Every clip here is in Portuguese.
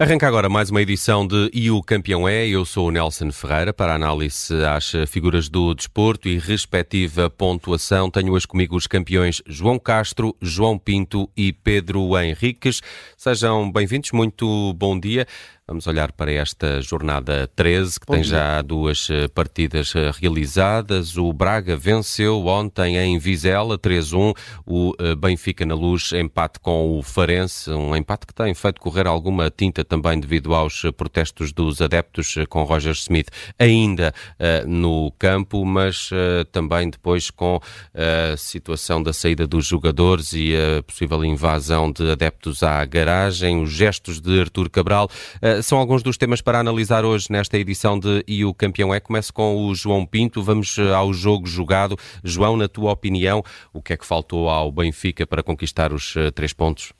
Arranca agora mais uma edição de E o Campeão é. Eu sou o Nelson Ferreira para análise às figuras do desporto e respectiva pontuação. Tenho hoje comigo os campeões João Castro, João Pinto e Pedro Henriques. Sejam bem-vindos, muito bom dia. Vamos olhar para esta jornada 13, que Bom tem dia. já duas eh, partidas eh, realizadas. O Braga venceu ontem em Vizela 3-1. O eh, Benfica na luz, empate com o Farense, um empate que tem feito correr alguma tinta também devido aos protestos dos adeptos com Roger Smith ainda uh, no campo, mas uh, também depois com a situação da saída dos jogadores e a possível invasão de adeptos à garagem, os gestos de Artur Cabral. Uh, são alguns dos temas para analisar hoje nesta edição de E o Campeão é. Começo com o João Pinto. Vamos eh, ao jogo jogado. João, na tua opinião, o que é que faltou ao Benfica para conquistar os uh, três pontos?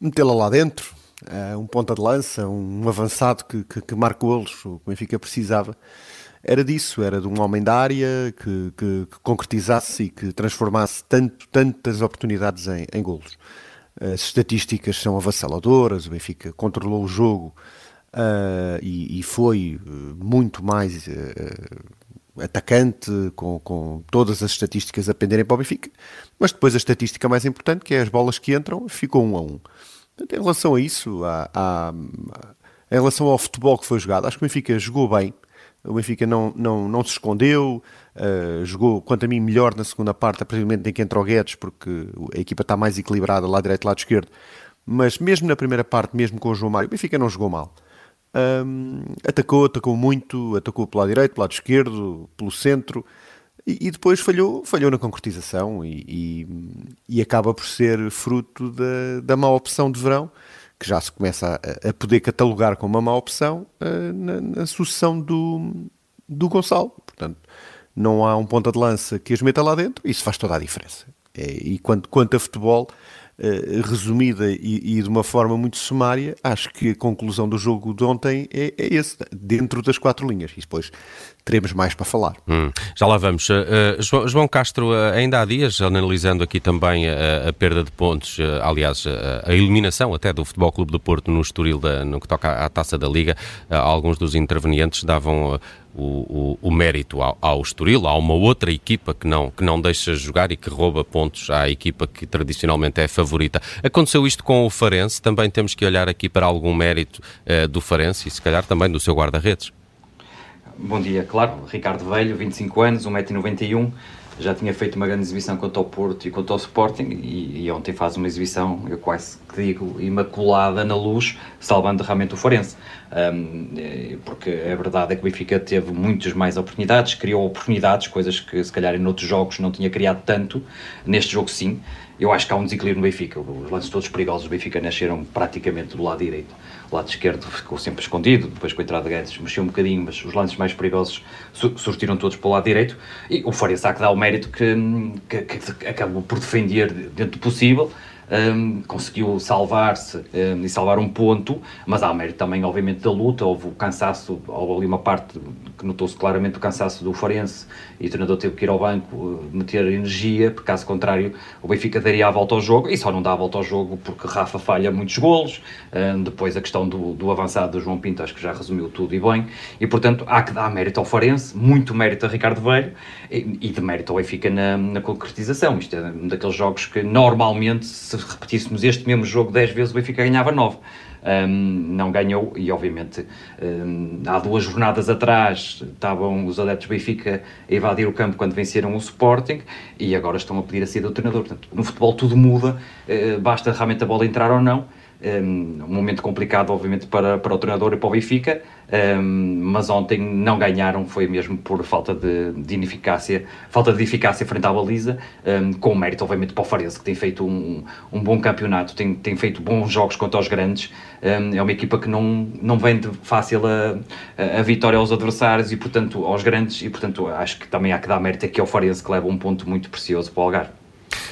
Metê-la lá dentro. Uh, um ponta de lança, um avançado que, que, que marca golos, o Benfica precisava era disso, era de um homem da área que, que, que concretizasse e que transformasse tanto, tantas oportunidades em, em golos. As estatísticas são avassaladoras, o Benfica controlou o jogo uh, e, e, foi eh, muito mais uh, atacante, com, com, todas as estatísticas a penderem para o Benfica, mas depois a estatística mais importante, que é as bolas que entram, ficou um a um. Em relação a isso, a, em relação ao futebol que foi jogado, acho que o Benfica jogou bem, o Benfica não, não, não se escondeu, uh, jogou, quanto a mim, melhor na segunda parte, a partir do momento em que entrou o Guedes, porque a equipa está mais equilibrada, lá direito, lado esquerdo. Mas mesmo na primeira parte, mesmo com o João Mário, o Benfica não jogou mal. Um, atacou, atacou muito, atacou pelo lado direito, pelo lado esquerdo, pelo centro, e, e depois falhou, falhou na concretização e, e, e acaba por ser fruto da, da má opção de verão que já se começa a, a poder catalogar como uma má opção uh, na, na, sucessão do, do Gonçalo. Portanto, não há um ponta de lança que as meta lá dentro, isso faz toda a diferença. É, e quanto, quanto a futebol, uh, resumida e, e, de uma forma muito sumária, acho que a conclusão do jogo de ontem é, é esse, dentro das quatro linhas. E depois teremos mais para falar. Hum, já lá vamos. Uh, João, Castro, uh, ainda há dias, analisando aqui também a, a perda de pontos, aliás, a eliminação até do Futebol Clube do Porto no Estoril, da, no que toca à taça da Liga, alguns dos intervenientes davam o, o, o, mérito ao, ao Estoril, há uma outra equipa que não, que não deixa jogar e que rouba pontos à equipa que tradicionalmente é favorita. Aconteceu isto com o Farense, também temos que olhar aqui para algum mérito do Farense e se calhar também do seu guarda-redes. Bom dia, claro, Ricardo Velho, 25 anos, 1,91m, já tinha feito uma grande exibição contra o Porto e contra o Sporting e, e ontem faz uma exibição, eu quase que digo, imaculada na luz, salvando realmente o Forense. Um, eh, porque a verdade é que o Benfica teve muitas mais oportunidades, criou oportunidades, coisas que se calhar em outros jogos não tinha criado tanto, neste jogo sim. Eu acho que há um desequilíbrio no Benfica, os lances todos perigosos do Benfica nasceram praticamente do lado direito. O lado esquerdo ficou sempre escondido, depois com a entrada de Guedes mexeu um bocadinho, mas os lances mais perigosos surtiram todos para o lado direito, e o Faria que dá o mérito que, que, que acabou por defender dentro do possível, um, conseguiu salvar-se um, e salvar um ponto, mas há mérito também, obviamente, da luta. Houve o cansaço, houve ali uma parte que notou-se claramente o cansaço do Farense e o treinador teve que ir ao banco meter energia, porque caso contrário o Benfica daria a volta ao jogo e só não dá a volta ao jogo porque Rafa falha muitos golos. Um, depois a questão do, do avançado do João Pinto, acho que já resumiu tudo e bem. E portanto há que dar mérito ao Farense, muito mérito a Ricardo Velho e, e de mérito ao Benfica na, na concretização. Isto é um daqueles jogos que normalmente se repetíssemos este mesmo jogo 10 vezes, o Benfica ganhava 9. Um, não ganhou e obviamente um, há duas jornadas atrás estavam os adeptos do Benfica a invadir o campo quando venceram o Sporting e agora estão a pedir a saída do treinador. Portanto, no futebol tudo muda, uh, basta realmente a bola entrar ou não um, momento complicado, obviamente, para, para o treinador e para o Benfica, um, mas ontem não ganharam, foi mesmo por falta de, de ineficácia, falta de eficácia frente à baliza, um, com mérito, obviamente, para o Farense, que tem feito um, um bom campeonato, tem, tem feito bons jogos contra os grandes, é uma equipa que não, não vende fácil a, a, a, vitória aos adversários e, portanto, aos grandes, e, portanto, acho que também há que dar mérito aqui ao Farense, que leva um ponto muito precioso para o Algarve.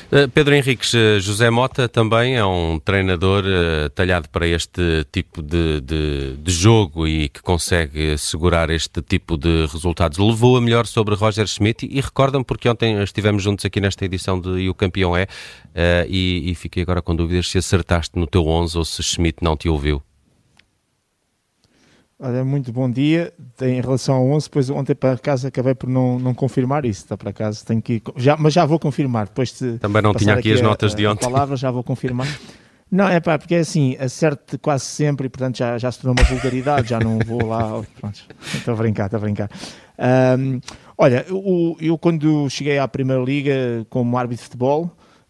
Uh, Pedro Henriques, uh, José Mota também é um treinador uh, talhado para este tipo de, de, de, jogo e que consegue segurar este tipo de resultados. Levou a melhor sobre Roger Schmidt e, e recorda-me porque ontem estivemos juntos aqui nesta edição de E o Campeão é e, e fiquei agora com dúvidas se acertaste no teu 11 ou se Schmidt não te ouviu. Olha, muito bom dia. Em relação ao 11, depois ontem para casa acabei por não, não confirmar isso. Está para casa, tenho que já, mas já vou confirmar. Depois de Também não tinha aqui, aqui as a, notas de ontem. A palavra já vou confirmar. Não, é pá, porque é assim, acerto quase sempre e portanto já, já se tornou uma vulgaridade, já não vou lá. Pronto, estou a brincar, estou a brincar. Um, olha, o, eu quando cheguei à Primeira Liga como árbitro de futebol,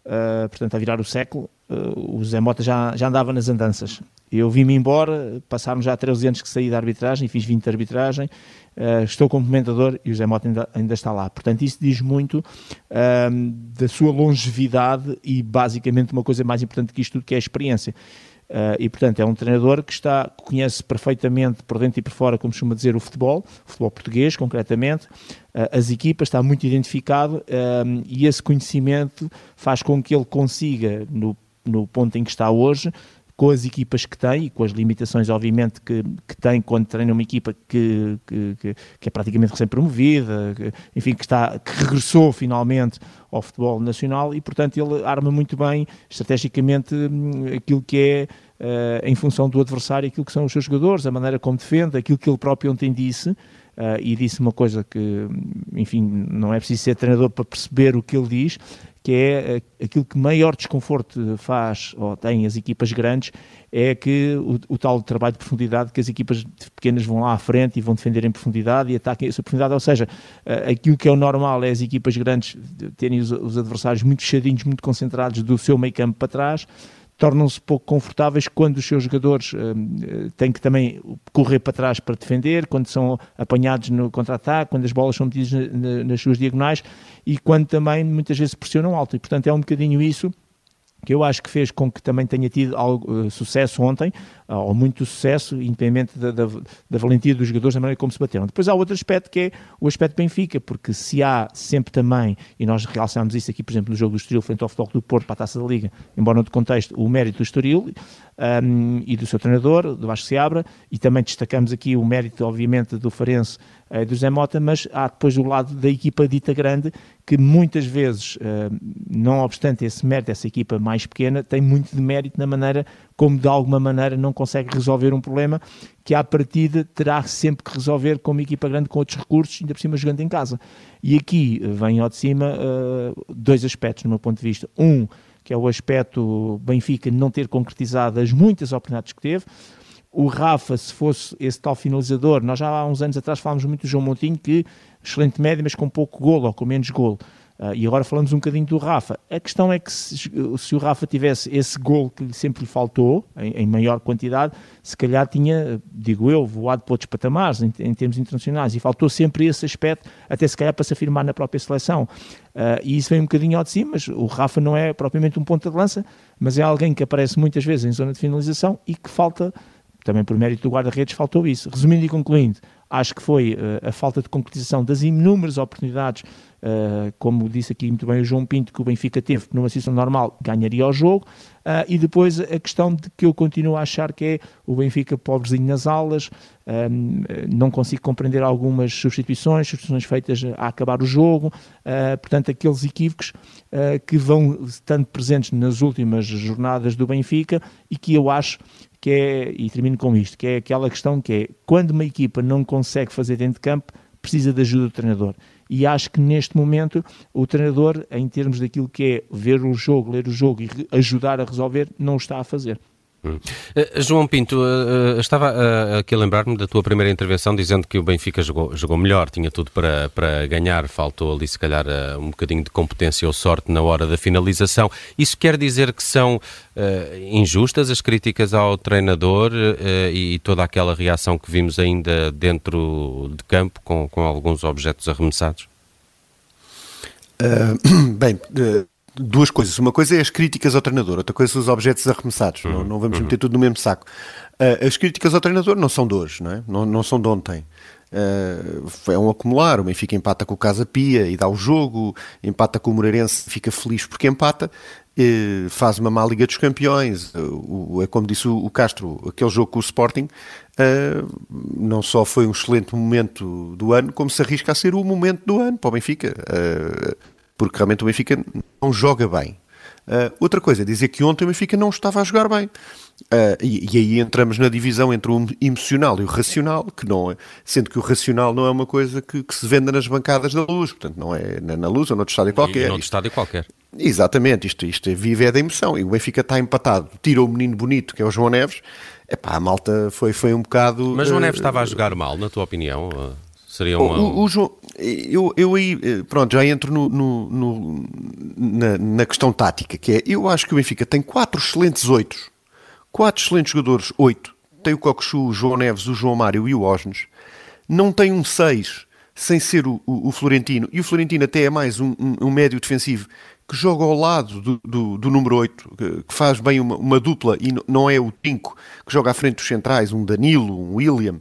uh, portanto a virar o século, uh, o Zé Mota já, já andava nas andanças. Eu vim-me embora, passaram já 13 anos que saí da arbitragem, fiz 20 de arbitragem, uh, estou como comentador e o Zé Mota ainda, ainda está lá. Portanto, isso diz muito uh, da sua longevidade e basicamente uma coisa mais importante que isto tudo, que é a experiência. Uh, e portanto é um treinador que está conhece perfeitamente por dentro e por fora, como costuma dizer, o futebol, o futebol português concretamente, uh, as equipas, está muito identificado uh, e esse conhecimento faz com que ele consiga, no, no ponto em que está hoje, com as equipas que tem e com as limitações, obviamente, que, que tem quando treina uma equipa que, que, que é praticamente recém-promovida, enfim, que, está, que regressou finalmente ao futebol nacional e, portanto, ele arma muito bem, estrategicamente, hum, aquilo que é, uh, em função do adversário, aquilo que são os seus jogadores, a maneira como defende, aquilo que ele próprio ontem disse, Uh, e disse uma coisa que, enfim, não é preciso ser treinador para perceber o que ele diz, que é eh, aquilo que maior desconforto faz ou tem as equipas grandes, é que o, o, tal trabalho de profundidade que as equipas pequenas vão lá à frente e vão defender em profundidade e ataquem essa profundidade, ou seja, uh, aquilo que é o normal é as equipas grandes terem os, os adversários muito fechadinhos, muito concentrados do seu meio campo para trás, tornam-se pouco confortáveis quando os seus jogadores uh, têm que também correr para trás para defender, quando são apanhados no contra-ataque, quando as bolas são metidas na, na, nas suas diagonais e quando também muitas vezes pressionam alto. E portanto é um bocadinho isso que eu acho que fez com que também tenha tido algo, uh, sucesso ontem, uh, ou muito sucesso, independente da, da, da, valentia dos jogadores, da maneira como se bateram. Depois há outro aspecto que é o aspecto Benfica, porque se há sempre também, e nós realçamos isso aqui, por exemplo, no jogo do Estoril frente ao Futebol do Porto para a Taça da Liga, embora no contexto, o mérito do Estoril, um, e do seu treinador, do Vasco Seabra, e também destacamos aqui o mérito, obviamente, do Farense uh, do Zé Mota, mas há depois o lado da equipa dita grande, que muitas vezes, uh, não obstante esse mérito, essa equipa mais pequena, tem muito de mérito na maneira como, de alguma maneira, não consegue resolver um problema que, à partida, terá sempre que resolver com uma equipa grande com outros recursos, ainda por cima jogando em casa. E aqui vem ao de cima uh, dois aspectos, no meu ponto de vista. Um, que é o aspecto Benfica não ter concretizado as muitas oportunidades que teve. O Rafa, se fosse esse tal finalizador, nós já há uns anos atrás falámos muito do João Montinho, que excelente média, mas com pouco golo ou com menos golo. Uh, e agora falamos um bocadinho do Rafa. A questão é que se, se, o Rafa tivesse esse gol que sempre lhe faltou, em, em, maior quantidade, se calhar tinha, digo eu, voado para outros patamares em, em, termos internacionais. E faltou sempre esse aspecto, até se calhar para se afirmar na própria seleção. Uh, e isso vem um bocadinho ao de cima, mas o Rafa não é propriamente um ponta de lança, mas é alguém que aparece muitas vezes em zona de finalização e que falta, também por mérito do guarda-redes, faltou isso. Resumindo e concluindo, acho que foi uh, a falta de concretização das inúmeras oportunidades Uh, como disse aqui muito bem o João Pinto, que o Benfica teve numa situação normal, ganharia o jogo. Uh, e depois a questão de que eu continuo a achar que é o Benfica pobrezinho nas aulas, não consigo compreender algumas substituições, substituições feitas a acabar o jogo, portanto, aqueles equívocos que vão estando presentes nas últimas jornadas do Benfica e que eu acho que é, e termino com isto, que é aquela questão que é quando uma equipa não consegue fazer dentro de campo, precisa de ajuda do treinador e acho que neste momento o treinador, em termos daquilo que é ver o jogo, ler o jogo e ajudar a resolver, não o está a fazer. Uh, João Pinto, uh, estava uh, aqui a lembrar-me da tua primeira intervenção dizendo que o Benfica jogou, jogou melhor, tinha tudo para, para ganhar, faltou ali se calhar um bocadinho de competência ou sorte na hora da finalização. Isso quer dizer que são injustas as críticas ao treinador e, e, toda aquela reação que vimos ainda dentro de campo com, com alguns objetos arremessados? bem duas coisas. Uma coisa é as críticas ao treinador, outra coisa são os objetos arremessados. Uhum. Não, não, vamos uhum. meter tudo no mesmo saco. Uh, as críticas ao treinador não são de hoje, não, é? não, não são de ontem. Uh, é um acumular. O Benfica empata com o Casa Pia e dá o jogo, empata com o Moreirense, fica feliz porque empata, uh, faz uma má Liga dos Campeões. Uh, é como disse o, o, Castro, aquele jogo com o Sporting não só foi um excelente momento do ano, como se arrisca a ser o momento do ano para o Benfica, porque realmente o Benfica não joga bem. Uh, outra coisa, dizer que ontem o Benfica não estava a jogar bem. Uh, e, e, aí entramos na divisão entre o emocional e o racional, que não é, sendo que o racional não é uma coisa que, que se venda nas bancadas da luz, portanto, não é na, na luz ou noutro estádio qualquer. E, noutro estádio qualquer. Exatamente, isto, isto vive é da emoção. E o Benfica está empatado, tira o menino bonito, que é o João Neves. Epá, a malta foi, foi um bocado. Mas João Neves uh, estava a jogar mal, na tua opinião? Seria uma... o, o João, eu, eu aí, eh, pronto, já entro no, no, no na, na, questão tática, que é, eu acho que o Benfica tem quatro excelentes oitos, quatro excelentes jogadores, oito, tem o Cocosu, o João Neves, o João Mário e o Osnes, não tem um seis, sem ser o, o, o, Florentino, e o Florentino até é mais um, um, um médio defensivo, que joga ao lado do, do, do número 8, que, que, faz bem uma, uma, dupla, e não é o Tinco, que joga à frente dos centrais, um Danilo, um William,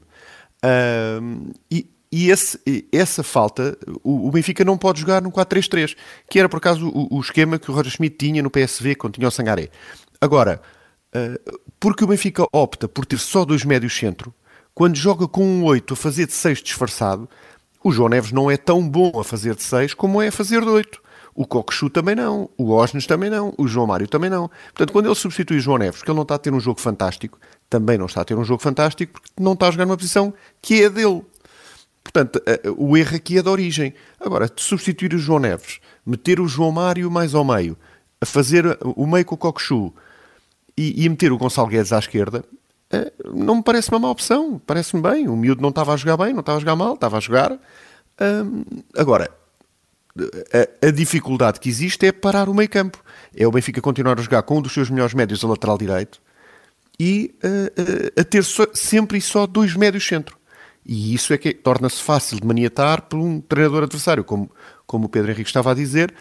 uh, e, e esse, essa falta, o, o, Benfica não pode jogar no 4-3-3, que era por acaso o, o, esquema que o Roger Schmidt tinha no PSV quando tinha o Sangaré. Agora, uh, porque o Benfica opta por ter só dois médios centro, quando joga com um 8 a fazer de 6 disfarçado, o João Neves não é tão bom a fazer de 6 como é a fazer de 8. O Coquechu também não, o Osnes também não, o João Mário também não. Portanto, quando ele substitui o João Neves, porque ele não está a ter um jogo fantástico, também não está a ter um jogo fantástico porque não está a jogar numa posição que é dele. Portanto, o erro aqui é da origem. Agora, substituir o João Neves, meter o João Mário mais ao meio, a fazer o meio com o Cocochu e, e meter o Gonçalo Guedes à esquerda, eh, não me parece uma má opção. Parece-me bem. O miúdo não estava a jogar bem, não estava a jogar mal, estava a jogar. agora, a, a, dificuldade que existe é parar o meio campo. É o Benfica continuar a jogar com um dos seus melhores médios a lateral direito e uh, uh, a ter so, sempre e só dois médios centro. E isso é que torna-se fácil de maniatar por um treinador adversário, como, como o Pedro Henrique estava a dizer.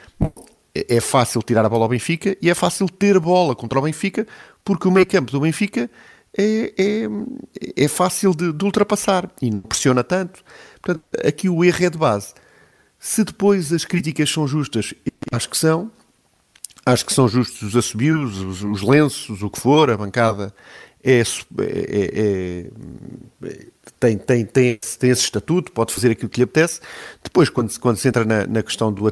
É, é fácil tirar a bola ao Benfica e é fácil ter bola contra o Benfica, porque o meio campo do Benfica é, é, é fácil de, de, ultrapassar e não pressiona tanto. Portanto, aqui o erro é de base. Se depois as críticas são justas, acho que são, acho que são justos os assobios, os, os lenços, o que for, a bancada é, é, é, tem, tem, tem, tem esse estatuto, pode fazer aquilo que lhe apetece. Depois, quando, quando se entra na, na questão do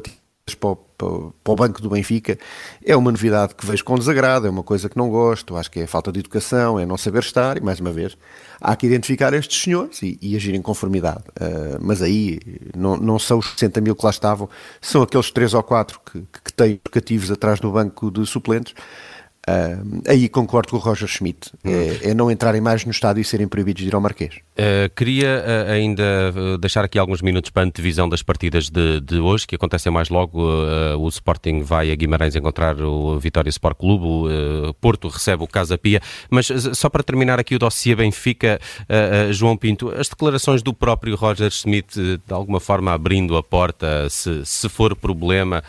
para, para, para o banco do Benfica, é uma novidade que vejo com desagrado, é uma coisa que não gosto, acho que é falta de educação, é não saber estar, e mais uma vez, há que identificar estes senhores e, e agir em conformidade. Uh, mas aí não, não são os 60 mil que lá estavam, são aqueles 3 ou 4 que, que têm cativos atrás do banco de suplentes. Uh, aí concordo com o Roger Schmidt, hum. é, é, não entrarem mais no estádio e serem proibidos de ir ao Marquês. Uh, queria uh, ainda deixar aqui alguns minutos para a antevisão das partidas de, de hoje, que acontecem mais logo. o Sporting vai a Guimarães encontrar o Vitória Sport Clube, o Porto recebe o Casa Pia. Mas só para terminar aqui o dossiê Benfica, João Pinto, as declarações do próprio Roger Schmidt, de alguma forma abrindo a porta, se, se for problema,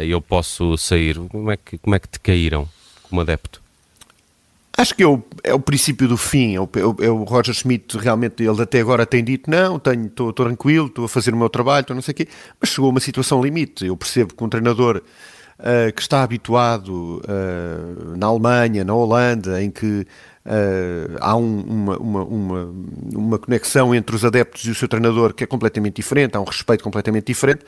eu posso sair. Como é que, como é que te caíram? Como adepto? Acho que é o, é o princípio do fim. É o, é o, Roger Schmidt realmente, ele até agora tem dito: não, estou tranquilo, estou a fazer o meu trabalho, estou não sei o quê, mas chegou a uma situação limite. Eu percebo que um treinador uh, que está habituado uh, na Alemanha, na Holanda, em que Uh, há um, uma, uma, uma, uma, conexão entre os adeptos e o seu treinador que é completamente diferente, há um respeito completamente diferente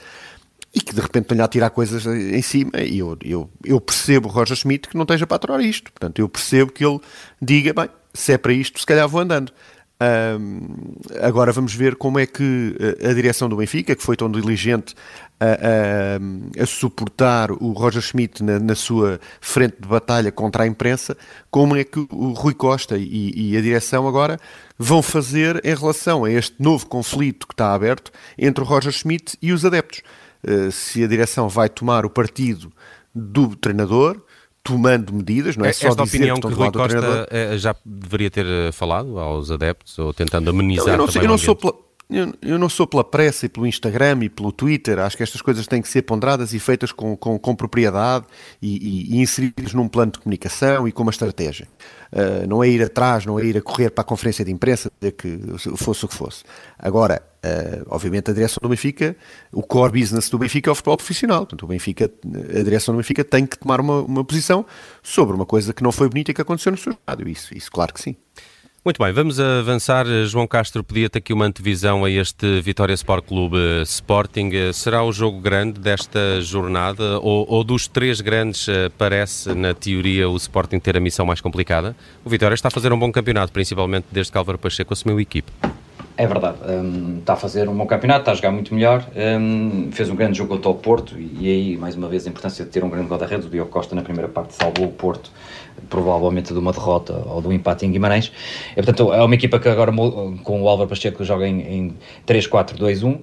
e que de repente estão-lhe a tirar coisas em cima. E eu, eu, eu percebo Roger Schmidt que não esteja para aturar isto. Portanto, eu percebo que ele diga: bem, se é para isto, se calhar vou andando. Um, agora vamos ver como é que a, a, direção do Benfica, que foi tão diligente a, a, a suportar o Roger Schmidt na, na, sua frente de batalha contra a imprensa, como é que o Rui Costa e, e, a direção agora vão fazer em relação a este novo conflito que está aberto entre o Roger Schmidt e os adeptos. Eh, se a direção vai tomar o partido do treinador, tomando medidas, não é, é só Esta dizer opinião que, que Rui Costa eh, já deveria ter eh, falado aos adeptos ou tentando amenizar eu não, eu não sou Eu, eu, não sou pela pressa e pelo Instagram e pelo Twitter. Acho que estas coisas têm que ser ponderadas e feitas com, com, com propriedade e, e, e, inseridas num plano de comunicação e com uma estratégia. Uh, não é ir atrás, não é ir a correr para a conferência de imprensa, que fosse o que fosse. Agora, uh, obviamente, a direção do Benfica, o core business do Benfica é o futebol profissional. Portanto, o Benfica, a direção do Benfica tem que tomar uma, uma posição sobre uma coisa que não foi bonita e que aconteceu no seu estádio. Isso, isso, claro que sim. Muito bem, vamos avançar. João Castro pedia-te aqui uma antevisão a este Vitória Sport Clube Sporting. Será o jogo grande desta jornada ou, ou, dos três grandes eh, parece, na teoria, o Sporting ter a missão mais complicada? O Vitória está a fazer um bom campeonato, principalmente desde que Álvaro Pacheco assumiu a equipe. É verdade, um, está a fazer um bom campeonato, está a jogar muito melhor, um, fez um grande jogo contra o Porto e, aí, mais uma vez, a importância de ter um grande guarda-redes. O Diogo Costa, na primeira parte, salvou o Porto, provavelmente de uma derrota ou de um empate em Guimarães. E, portanto, é uma equipa que agora, com o Álvaro Pacheco, joga em, em 3-4-2-1.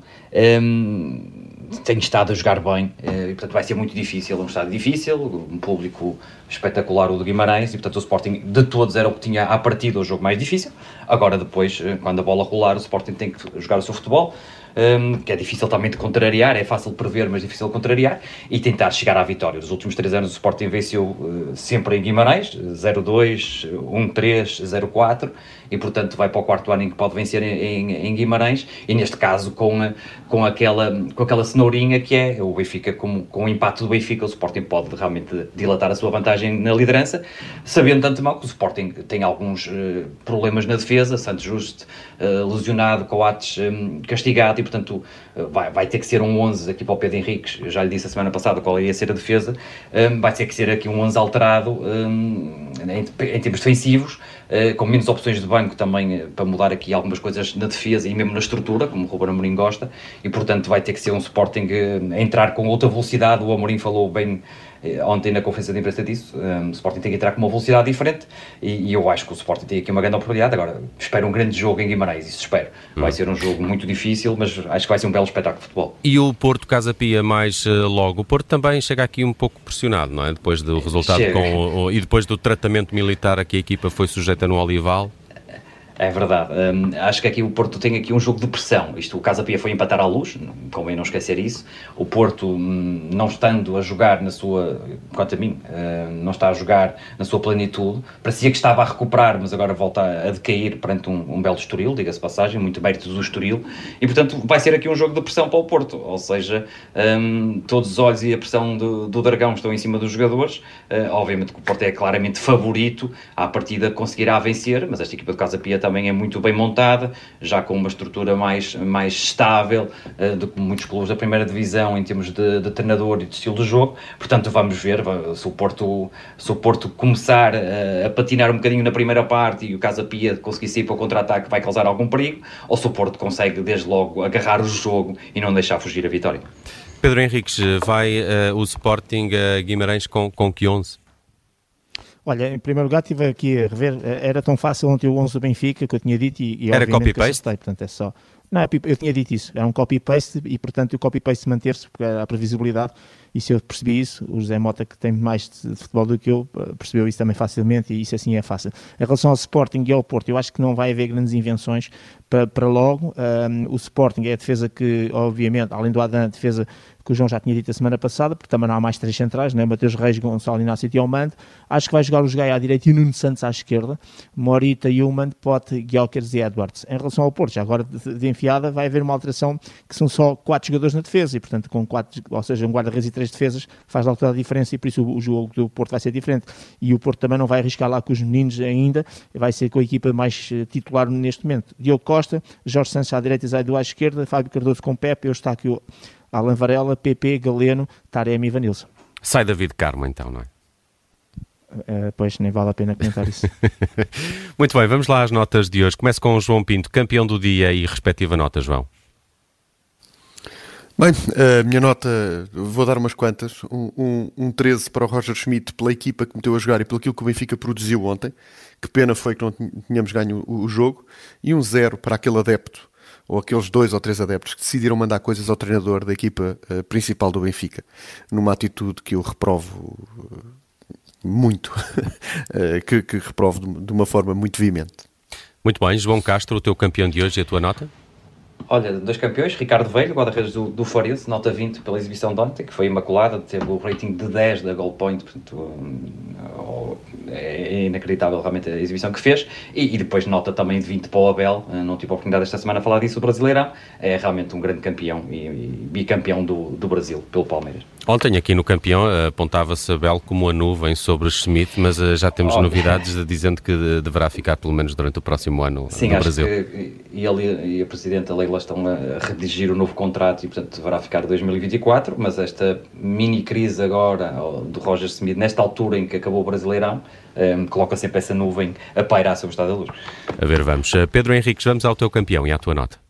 Um, tem estado a jogar bem eh, e, portanto, vai ser muito difícil. É um estado difícil, um público espetacular, o do Guimarães, e, portanto, o Sporting de todos era o que tinha à partida o jogo mais difícil. Agora, depois, eh, quando a bola rolar, o Sporting tem que jogar o seu futebol um, que é difícil também de contrariar, é fácil prever, mas difícil de contrariar, e tentar chegar à vitória. Nos últimos três anos o Sporting venceu uh, sempre em Guimarães, 0-2, 1-3, 0-4, e portanto vai para o quarto ano em que pode vencer em, em, em Guimarães, e neste caso com, com, aquela, com aquela cenourinha que é o Benfica, com, com o empate do Benfica, o Sporting pode realmente dilatar a sua vantagem na liderança, sabendo de antemão que o Sporting tem alguns uh, problemas na defesa, Santos Justo uh, lesionado, Coates um, castigado, e portanto uh, vai, vai ter que ser um 11 aqui para o Pedro Henriques, já lhe disse a semana passada qual ia ser a defesa, um, vai ter que ser aqui um 11 alterado um, em, em termos defensivos, uh, com menos opções de banco também para mudar aqui algumas coisas na defesa e mesmo na estrutura, como o Ruben Amorim gosta, e portanto vai ter que ser um Sporting a entrar com outra velocidade, o Amorim falou bem eh, ontem na conferência de imprensa disso, um, o Sporting tem que entrar com uma velocidade diferente e, e, eu acho que o Sporting tem aqui uma grande oportunidade. Agora, espero um grande jogo em Guimarães, isso espero. Vai hum. ser um jogo muito difícil, mas acho que vai ser um belo espetáculo de futebol. E o Porto Casa Pia mais uh, logo. O Porto também chega aqui um pouco pressionado, não é? Depois do resultado com, o, e depois do tratamento militar a que a equipa foi sujeita no Olival. É verdade. Um, acho que aqui o Porto tem aqui um jogo de pressão. Isto, o Casa Pia foi empatar à luz, convém não esquecer isso. O Porto, hum, não estando a jogar na sua, quanto a mim, uh, não está a jogar na sua plenitude, parecia que estava a recuperar, mas agora volta a, decair perante um, um belo Estoril, diga-se passagem, muito mérito do Estoril, e portanto vai ser aqui um jogo de pressão para o Porto, ou seja, um, todos os olhos e a pressão do, do Dragão estão em cima dos jogadores. Uh, obviamente que o Porto é claramente favorito à partida conseguirá vencer, mas esta equipa de Casa Pia também é muito bem montada, já com uma estrutura mais, mais estável uh, do que muitos clubes da primeira divisão em termos de, de, treinador e de estilo de jogo. Portanto, vamos ver se o Porto, se o Porto começar uh, a patinar um bocadinho na primeira parte e o Casa Pia conseguir sair para o contra-ataque vai causar algum perigo, ou se o Porto consegue desde logo agarrar o jogo e não deixar fugir a vitória. Pedro Henriques, vai uh, o Sporting Guimarães com, com que 11? Olha, em primeiro lugar estive aqui a rever, eh, era tão fácil ontem o 11 do Benfica que eu tinha dito e, e Era copy-paste? Portanto é só... Não, é eu tinha dito isso, era um copy-paste e portanto o copy-paste manter-se porque era a previsibilidade e se eu percebi isso, o José Mota que tem mais de, futebol do que eu, eh, percebeu isso também facilmente e isso assim é fácil. Em relação ao Sporting e ao Porto, eu acho que não vai haver grandes invenções para, para logo. Um, o Sporting é a defesa que, obviamente, além do Adam, a defesa que o João já tinha dito a semana passada, porque também não há mais três centrais, né? Mateus Reis, Gonçalo Inácio e Tiomande. Acho que vai jogar os Gaia à direita e o Nuno Santos à esquerda. Morita, Human, Pote, Guilkers e Edwards. Em relação ao Porto, já agora de, enfiada, vai haver uma alteração que são só quatro jogadores na defesa e, portanto, com quatro, ou seja, um guarda-redes e três defesas, faz toda a diferença e por isso o, jogo do Porto vai ser diferente. E o Porto também não vai arriscar lá com os meninos ainda, vai ser com a equipa mais eh, titular neste momento. Diogo Costa, Jorge Santos à direita e Zaido à esquerda, Fábio Cardoso com Pepe, eu está aqui o Alan Varela, PP, Galeno, Taremi e Vanilson. Sai David Carmo então, não é? Uh, pois nem vale a pena comentar isso. Muito bem, vamos lá às notas de hoje. Começo com o João Pinto, campeão do dia e respectiva nota, João. Bem, a minha nota, vou dar umas quantas. Um, um, um 13 para o Roger Schmidt pela equipa que meteu a jogar e pelo que o Benfica produziu ontem. Que pena foi que não tínhamos ganho o, o jogo. E um 0 para aquele adepto ou aqueles dois ou três adeptos que decidiram mandar coisas ao treinador da equipa uh, principal do Benfica, numa atitude que eu reprovo uh, muito, uh, que, que, reprovo de, de, uma forma muito veemente. Muito bem, João Castro, o teu campeão de hoje e a tua nota? Olha, dois campeões, Ricardo Velho, guarda-redes do, do nota 20 pela exibição de ontem, que foi imaculada, teve o rating de 10 da Goal Point, portanto, hum, é inacreditável realmente a exibição que fez, e, e, depois nota também de 20 para o Abel, eh, não tive a oportunidade esta semana de falar disso, o Brasileirão, é realmente um grande campeão e, e bicampeão do, do Brasil, pelo Palmeiras. Ontem aqui no campeão eh, apontava-se Abel como a nuvem sobre Schmidt, mas uh, já temos oh, novidades dizendo que deverá ficar pelo menos durante o próximo ano Sim, no acho Brasil. Que ele e a Presidenta Leila estão a redigir o novo contrato e portanto deverá ficar 2024, mas esta mini crise agora do Roger Schmidt, nesta altura em que acabou o Brasileirão, um, coloca sempre essa nuvem a pairar sobre o estado da luz. A ver, vamos. Pedro Henriques, vamos ao teu campeão e à tua nota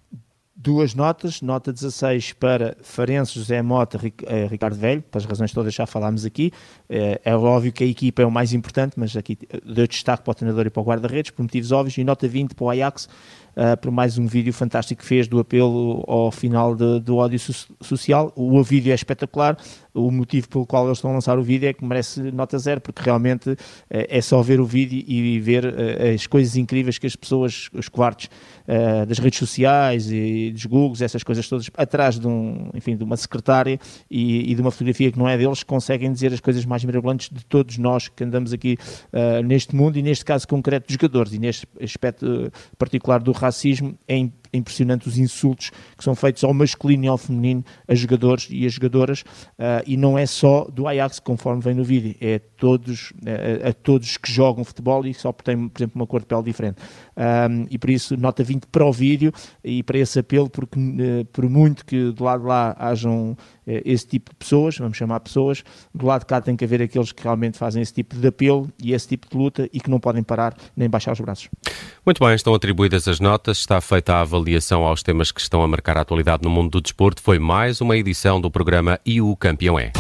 duas notas, nota 16 para Farense, José Mota, eh, Ricardo Velho, pelas razões todas já falámos aqui, é, é óbvio que a equipa é o mais importante, mas aqui deu destaque para o treinador e para o guarda-redes, por motivos óbvios, e nota 20 para o Ajax, uh, por mais um vídeo fantástico que fez do apelo ao final de, do ódio so social. O, vídeo é espetacular, o motivo pelo qual eles estão a lançar o vídeo é que merece nota zero, porque realmente é só ver o vídeo e ver as coisas incríveis que as pessoas, os quartos das redes sociais e dos Googles, essas coisas todas, atrás de, um, enfim, de uma secretária e, e, de uma fotografia que não é deles, conseguem dizer as coisas mais mirabolantes de todos nós que andamos aqui neste mundo e neste caso concreto dos jogadores. E neste aspecto particular do racismo é impressionante os insultos que são feitos ao masculino e ao feminino, a jogadores e a jogadoras, uh, e não é só do Ajax, conforme vem no vídeo, é todos, a, a todos que jogam futebol e só têm, por exemplo, uma cor de pele diferente. Um, e por isso, nota 20 para o vídeo e para esse apelo, porque uh, por muito que do lado de lá hajam uh, esse tipo de pessoas, vamos chamar pessoas, do lado de cá tem que haver aqueles que realmente fazem esse tipo de apelo e esse tipo de luta e que não podem parar nem baixar os braços. Muito bem, estão atribuídas as notas, está feita a avaliação aos temas que estão a marcar a atualidade no mundo do desporto. Foi mais uma edição do programa o Campeão é.